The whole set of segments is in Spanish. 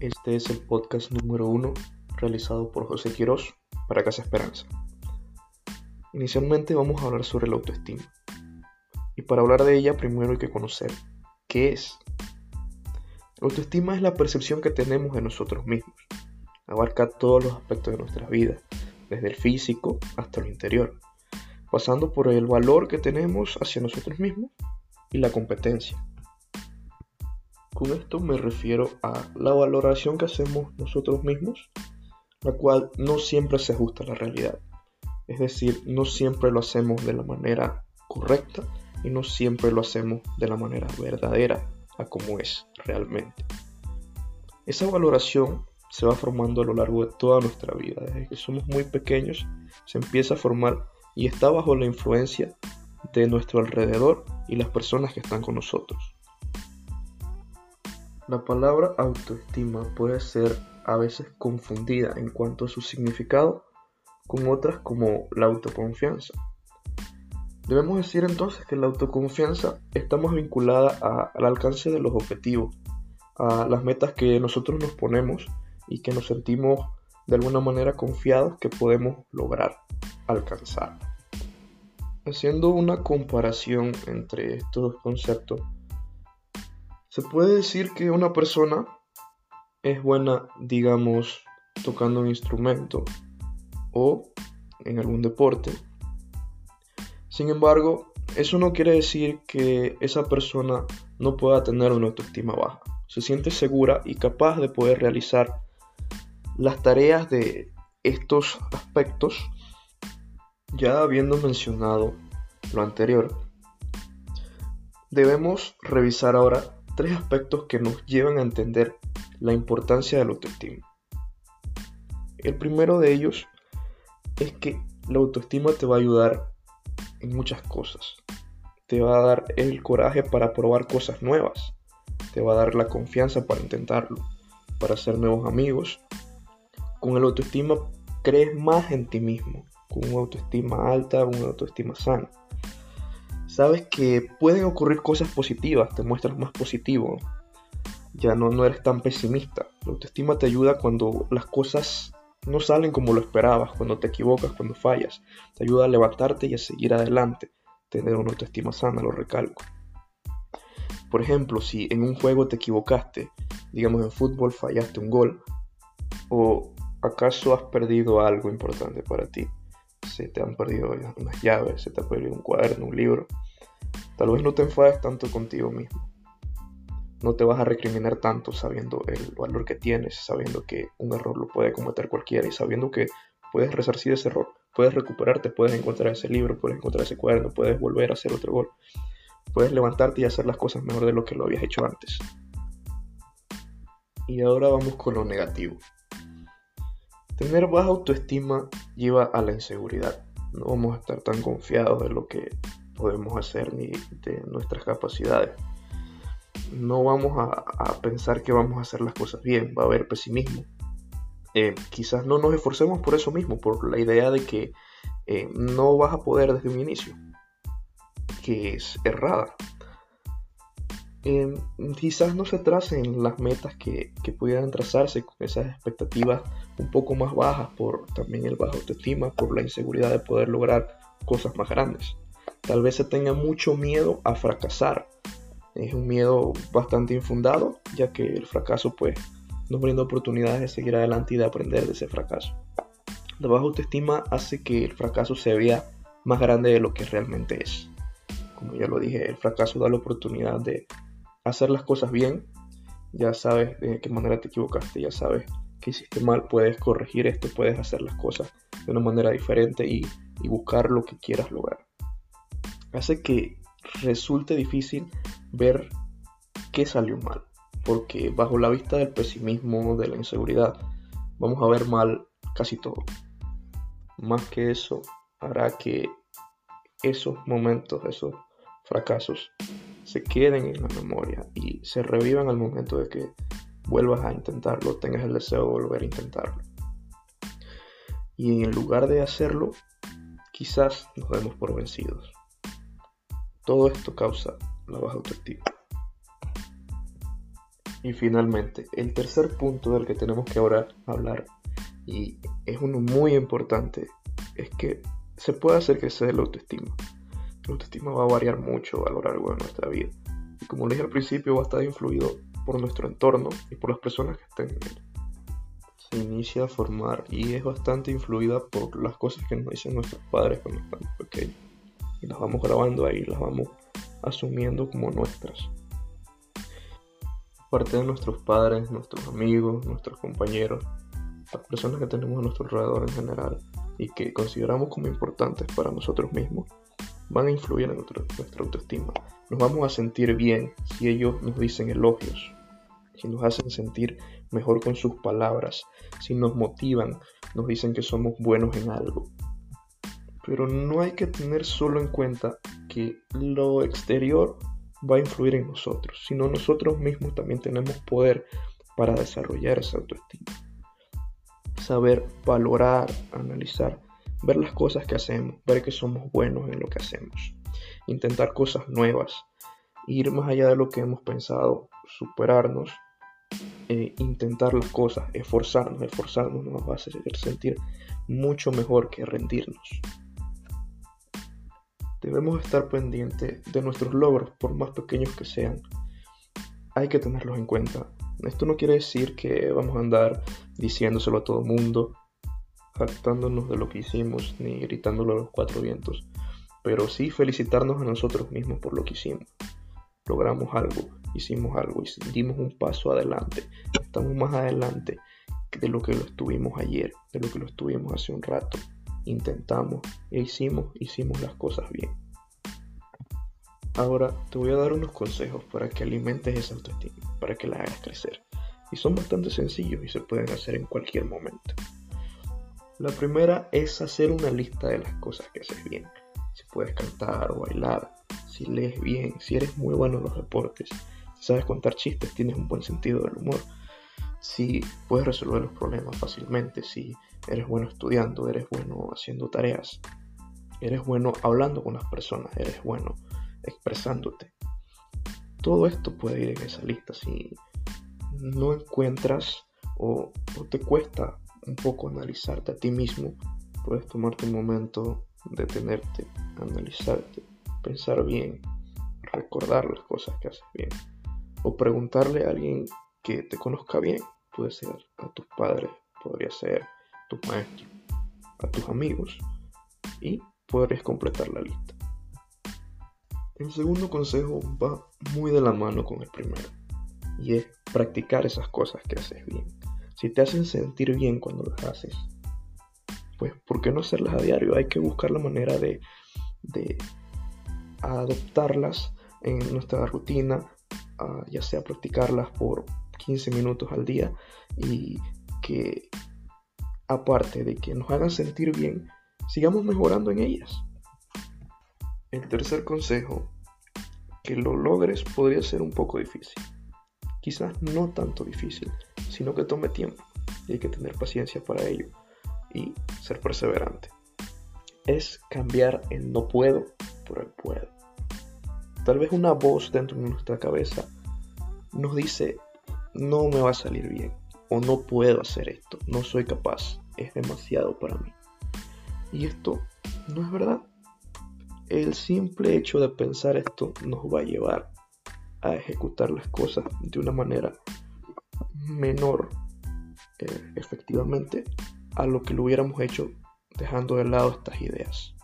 Este es el podcast número uno realizado por José Quiroz para Casa Esperanza. Inicialmente vamos a hablar sobre la autoestima. Y para hablar de ella primero hay que conocer qué es. La autoestima es la percepción que tenemos de nosotros mismos. Abarca todos los aspectos de nuestra vida, desde el físico hasta lo interior, pasando por el valor que tenemos hacia nosotros mismos y la competencia. Con esto me refiero a la valoración que hacemos nosotros mismos, la cual no siempre se ajusta a la realidad. Es decir, no siempre lo hacemos de la manera correcta y no siempre lo hacemos de la manera verdadera a como es realmente. Esa valoración se va formando a lo largo de toda nuestra vida. Desde que somos muy pequeños se empieza a formar y está bajo la influencia de nuestro alrededor y las personas que están con nosotros. La palabra autoestima puede ser a veces confundida en cuanto a su significado con otras como la autoconfianza. Debemos decir entonces que la autoconfianza está más vinculada al alcance de los objetivos, a las metas que nosotros nos ponemos y que nos sentimos de alguna manera confiados que podemos lograr alcanzar. Haciendo una comparación entre estos conceptos, se puede decir que una persona es buena, digamos, tocando un instrumento o en algún deporte. Sin embargo, eso no quiere decir que esa persona no pueda tener una autoestima baja. Se siente segura y capaz de poder realizar las tareas de estos aspectos. Ya habiendo mencionado lo anterior, debemos revisar ahora tres aspectos que nos llevan a entender la importancia del autoestima. El primero de ellos es que la autoestima te va a ayudar en muchas cosas. Te va a dar el coraje para probar cosas nuevas. Te va a dar la confianza para intentarlo, para hacer nuevos amigos. Con el autoestima crees más en ti mismo, con una autoestima alta, una autoestima sana sabes que pueden ocurrir cosas positivas, te muestras más positivo, ya no, no eres tan pesimista. La autoestima te ayuda cuando las cosas no salen como lo esperabas, cuando te equivocas, cuando fallas. Te ayuda a levantarte y a seguir adelante. Tener una autoestima sana, lo recalco. Por ejemplo, si en un juego te equivocaste, digamos en fútbol fallaste un gol, o acaso has perdido algo importante para ti, se te han perdido unas llaves, se te ha perdido un cuaderno, un libro, Tal vez no te enfades tanto contigo mismo. No te vas a recriminar tanto sabiendo el valor que tienes, sabiendo que un error lo puede cometer cualquiera y sabiendo que puedes resarcir ese error, puedes recuperarte, puedes encontrar ese libro, puedes encontrar ese cuaderno, puedes volver a hacer otro gol. Puedes levantarte y hacer las cosas mejor de lo que lo habías hecho antes. Y ahora vamos con lo negativo. Tener baja autoestima lleva a la inseguridad. No vamos a estar tan confiados de lo que podemos hacer ni de nuestras capacidades. No vamos a, pensar que vamos a hacer las cosas bien, va a haber pesimismo. Eh, quizás no nos esforcemos por eso mismo, por la idea de que eh, no vas a poder desde un inicio, que es errada. Eh, quizás no se tracen las metas que, que, pudieran trazarse con esas expectativas un poco más bajas por también el bajo autoestima, por la inseguridad de poder lograr cosas más grandes. Tal vez se tenga mucho miedo a fracasar. Es un miedo bastante infundado, ya que el fracaso pues nos brinda oportunidades de seguir adelante y de aprender de ese fracaso. La baja autoestima hace que el fracaso se vea más grande de lo que realmente es. Como ya lo dije, el fracaso da la oportunidad de hacer las cosas bien. Ya sabes de qué manera te equivocaste, ya sabes que hiciste mal, puedes corregir esto, puedes hacer las cosas de una manera diferente y, y buscar lo que quieras lograr hace que resulte difícil ver qué salió mal. Porque bajo la vista del pesimismo, de la inseguridad, vamos a ver mal casi todo. Más que eso, hará que esos momentos, esos fracasos, se queden en la memoria y se revivan al momento de que vuelvas a intentarlo, tengas el deseo de volver a intentarlo. Y en lugar de hacerlo, quizás nos demos por vencidos. Todo esto causa la baja autoestima. Y finalmente, el tercer punto del que tenemos que ahora hablar, y es uno muy importante, es que se puede hacer crecer la autoestima. La autoestima va a variar mucho a lo largo de nuestra vida. Y como le dije al principio, va a estar influido por nuestro entorno y por las personas que estén en él. Se inicia a formar y es bastante influida por las cosas que nos dicen nuestros padres cuando estamos pequeños. Y las vamos grabando ahí, las vamos asumiendo como nuestras. Parte de nuestros padres, nuestros amigos, nuestros compañeros, las personas que tenemos a nuestro alrededor en general y que consideramos como importantes para nosotros mismos, van a influir en nuestra autoestima. Nos vamos a sentir bien si ellos nos dicen elogios, si nos hacen sentir mejor con sus palabras, si nos motivan, nos dicen que somos buenos en algo. Pero no hay que tener solo en cuenta que lo exterior va a influir en nosotros, sino nosotros mismos también tenemos poder para desarrollar esa autoestima. Saber valorar, analizar, ver las cosas que hacemos, ver que somos buenos en lo que hacemos, intentar cosas nuevas, ir más allá de lo que hemos pensado, superarnos, e intentar las cosas, esforzarnos, esforzarnos nos va a hacer sentir mucho mejor que rendirnos. Debemos estar pendientes de nuestros logros, por más pequeños que sean. Hay que tenerlos en cuenta. Esto no quiere decir que vamos a andar diciéndoselo a todo mundo, jactándonos de lo que hicimos, ni gritándolo a los cuatro vientos, pero sí felicitarnos a nosotros mismos por lo que hicimos. Logramos algo, hicimos algo y dimos un paso adelante. Estamos más adelante de lo que lo estuvimos ayer, de lo que lo estuvimos hace un rato intentamos e hicimos, hicimos las cosas bien. Ahora te voy a dar unos consejos para que alimentes esa autoestima, para que la hagas crecer. Y son bastante sencillos y se pueden hacer en cualquier momento. La primera es hacer una lista de las cosas que haces bien. Si puedes cantar o bailar, si lees bien, si eres muy bueno en los deportes, si sabes contar chistes, tienes un buen sentido del humor, si puedes resolver los problemas fácilmente, si eres bueno estudiando, eres bueno haciendo tareas, eres bueno hablando con las personas, eres bueno expresándote. Todo esto puede ir en esa lista. Si no encuentras o, te cuesta un poco analizarte a ti mismo, puedes tomarte un momento, detenerte, analizarte, pensar bien, recordar las cosas que haces bien o preguntarle a alguien que te conozca bien. Puede ser a tus padres, podría ser a tus a tus amigos y podrías completar la lista. El segundo consejo va muy de la mano con el primero y es practicar esas cosas que haces bien. Si te hacen sentir bien cuando las haces, pues ¿por qué no hacerlas a diario? Hay que buscar la manera de, de adoptarlas en nuestra rutina, ah, ya sea practicarlas por 15 minutos al día y que aparte de que nos hagan sentir bien, sigamos mejorando en ellas. El tercer consejo, que lo logres podría ser un poco difícil. Quizás no tanto difícil, sino que tome tiempo y hay que tener paciencia para ello y ser perseverante. Es cambiar el no puedo por el puedo. Tal vez una voz dentro de nuestra cabeza nos dice no me va a salir bien o no puedo hacer esto, no soy capaz, es demasiado para mí. Y esto no es verdad. El simple hecho de pensar esto nos va a llevar a ejecutar las cosas de una manera menor eh, efectivamente a lo que lo hubiéramos hecho dejando de lado estas ideas.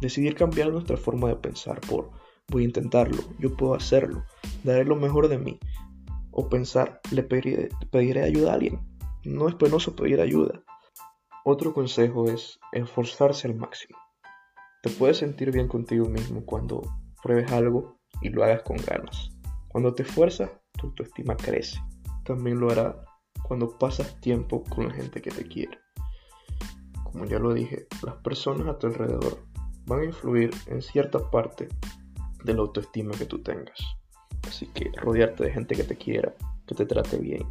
Decidir cambiar nuestra forma de pensar por voy a intentarlo, yo puedo hacerlo, daré lo mejor de mí, o pensar, le pediré, ayuda a alguien. No es penoso pedir ayuda. Otro consejo es esforzarse al máximo. Te puedes sentir bien contigo mismo cuando pruebes algo y lo hagas con ganas. Cuando te esfuerzas, tu autoestima crece. También lo hará cuando pasas tiempo con la gente que te quiere. Como ya lo dije, las personas a tu alrededor van a influir en cierta parte de la autoestima que tú tengas. Así que rodearte de gente que te quiera, que te trate bien,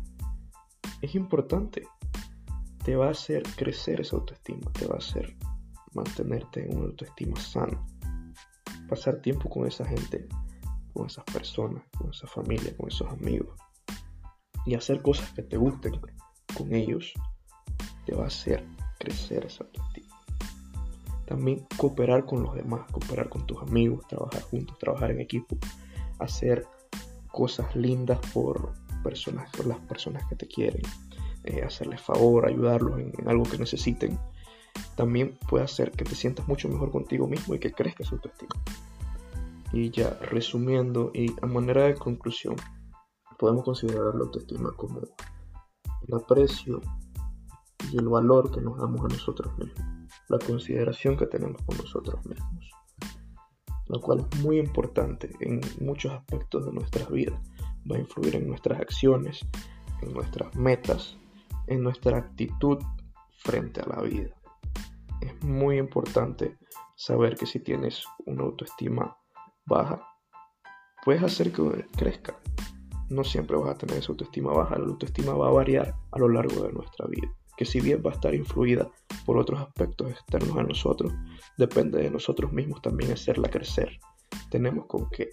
es importante. Te va a hacer crecer esa autoestima, te va a hacer mantenerte en una autoestima sana. Pasar tiempo con esa gente, con esas personas, con esa familia, con esos amigos. y hacer cosas que te gusten con ellos te va a hacer crecer esa autoestima. También cooperar con los demás, cooperar con tus amigos, trabajar juntos, trabajar en equipo, hacer cosas lindas por, personas, por las personas que te quieren, eh, hacerles favor, ayudarlos en, algo que necesiten, también puede hacer que te sientas mucho mejor contigo mismo y que crezca su autoestima. Y ya resumiendo y a manera de conclusión, podemos considerar la autoestima como el aprecio y el valor que nos damos a nosotros mismos, la consideración que tenemos con nosotros mismos, lo cual es muy importante en muchos aspectos de nuestras vidas, va a influir en nuestras acciones, en nuestras metas, en nuestra actitud frente a la vida. Es muy importante saber que si tienes una autoestima baja, puedes hacer que crezca. No siempre vas a tener esa autoestima baja, la autoestima va a variar a lo largo de nuestra vida. Que si bien va a estar influida por otros aspectos externos a nosotros, depende de nosotros mismos también hacerla crecer. Tenemos con que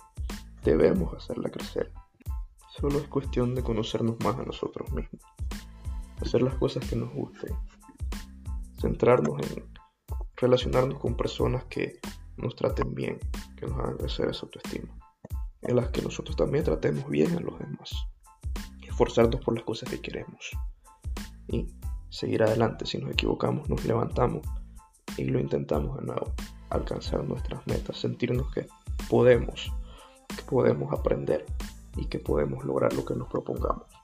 debemos hacerla crecer. Solo es cuestión de conocernos más a nosotros mismos, hacer las cosas que nos gusten, centrarnos en relacionarnos con personas que nos traten bien, que nos hagan crecer esa autoestima, en las que nosotros también tratemos bien a los demás, esforzarnos por las cosas que queremos. Y seguir adelante. Si nos equivocamos, nos levantamos y lo intentamos de nuevo, alcanzar nuestras metas, sentirnos que podemos, que podemos aprender y que podemos lograr lo que nos propongamos.